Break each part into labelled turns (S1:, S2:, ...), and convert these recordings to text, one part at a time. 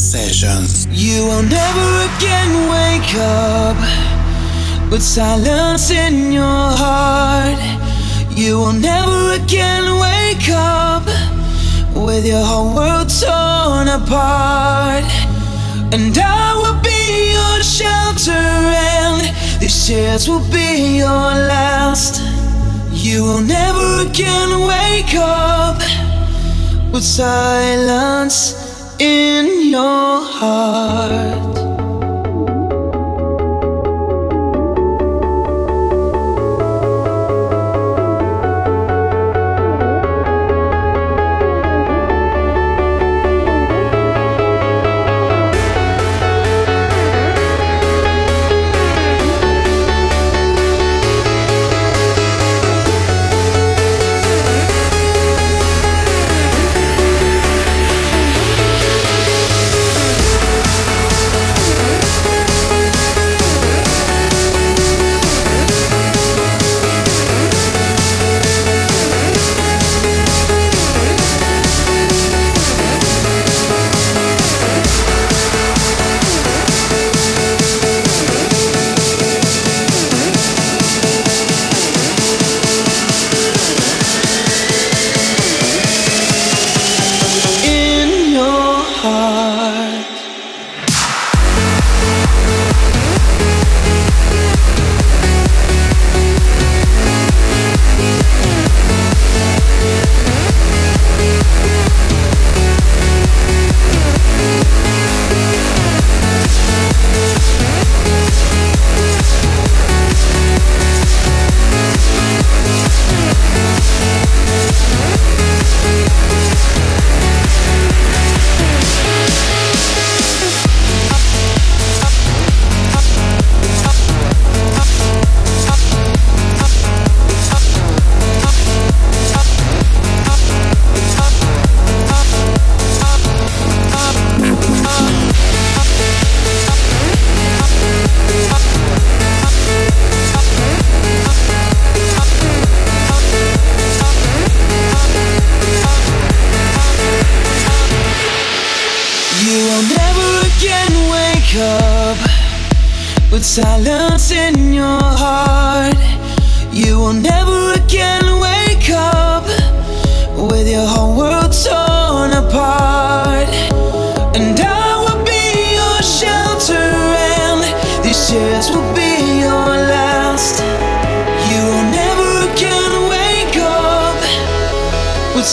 S1: You will never again wake up with silence in your heart. You will never again wake up with your whole world torn apart. And I will be your shelter, and these tears will be your last. You will never again wake up with silence in your heart.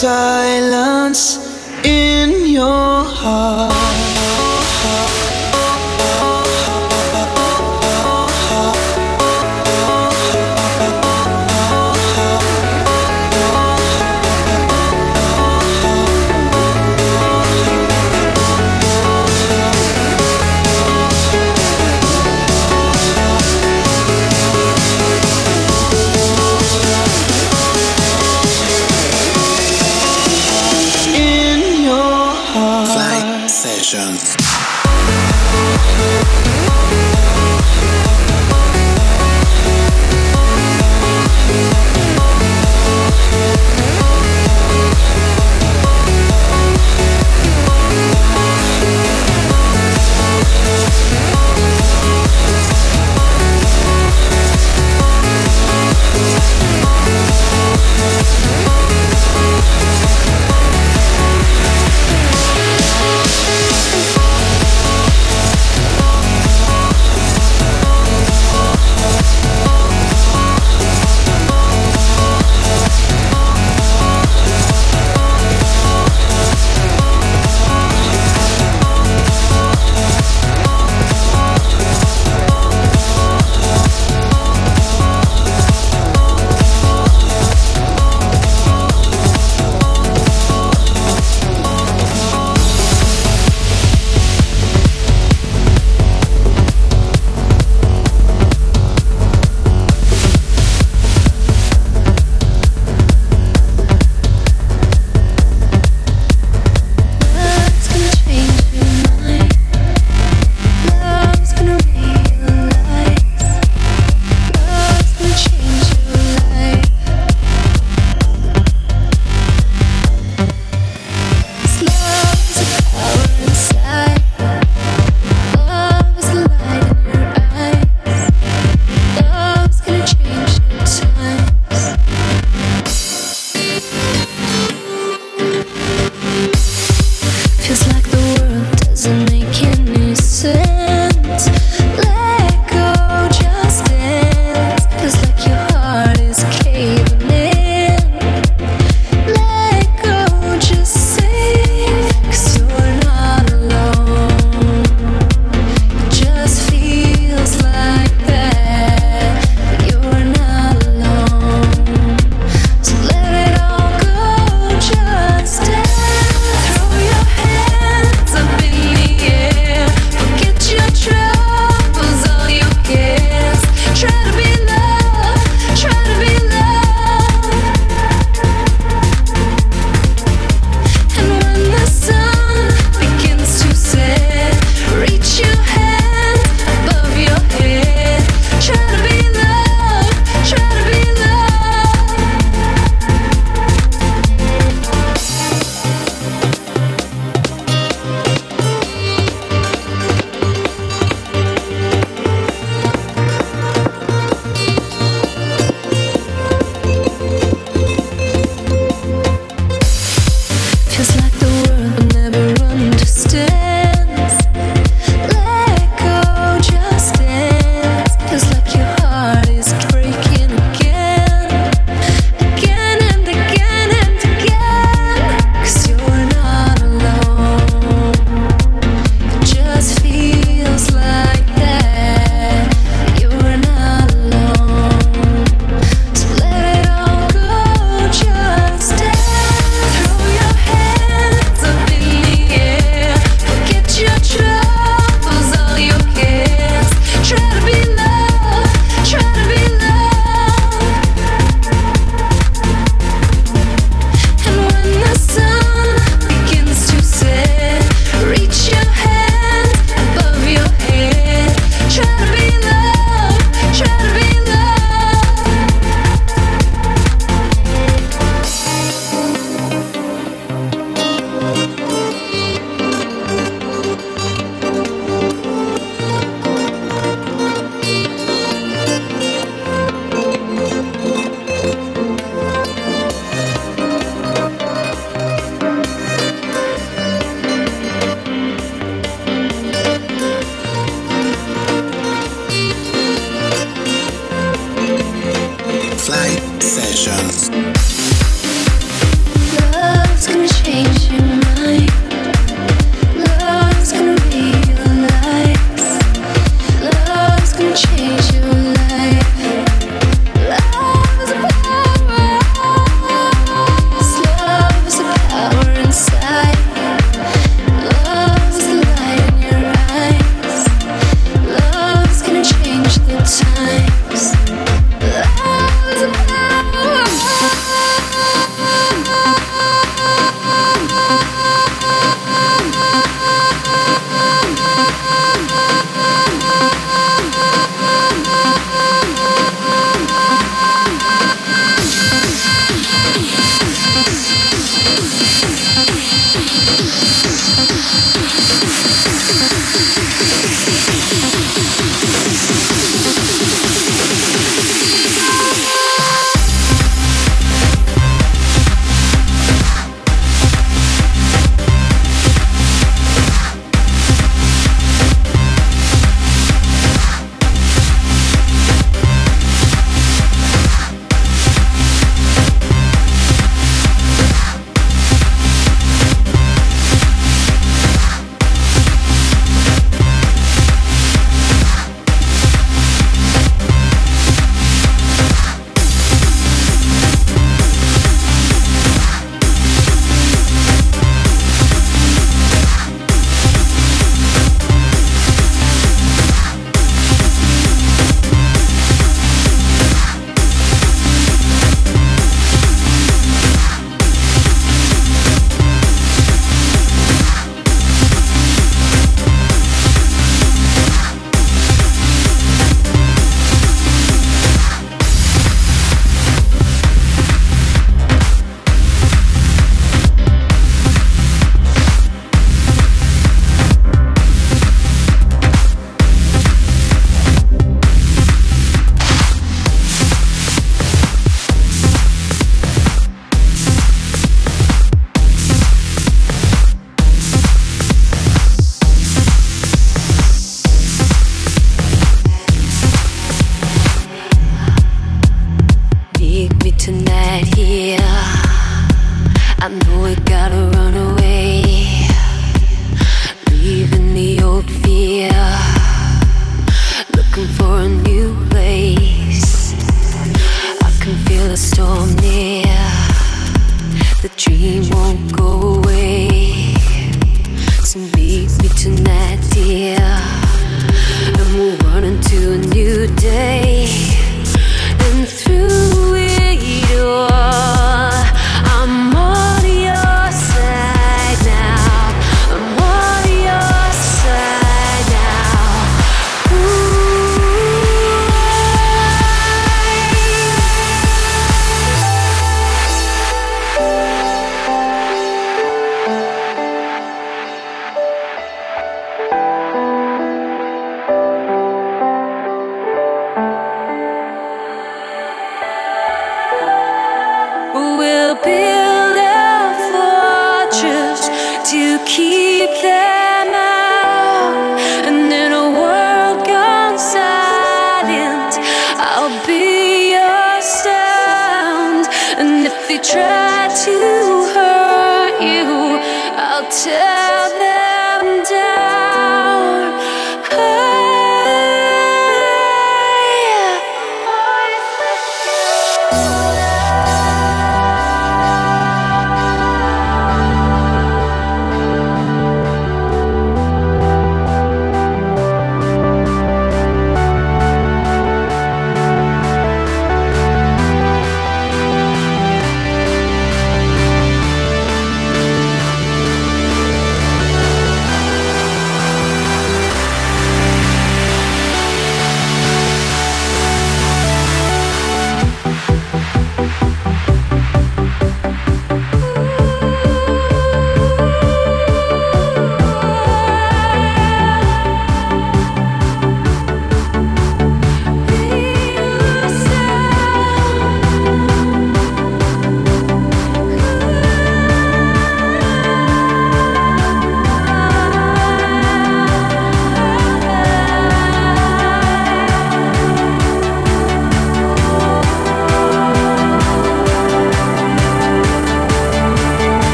S1: Silence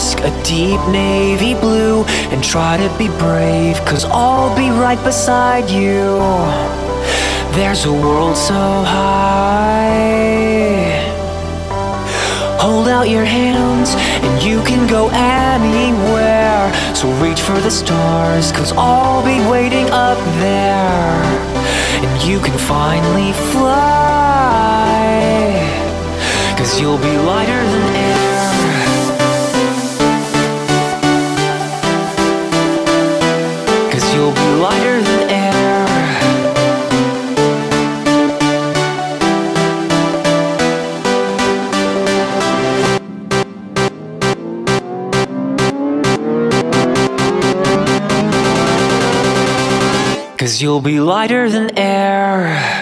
S2: dusk a deep navy blue and try to be brave, cause I'll be right beside you. There's a world so high. Hold out your hands and you can go anywhere. So reach for the stars, cause I'll be waiting up there. And you can finally fly, cause you'll be lighter than You'll be lighter than air.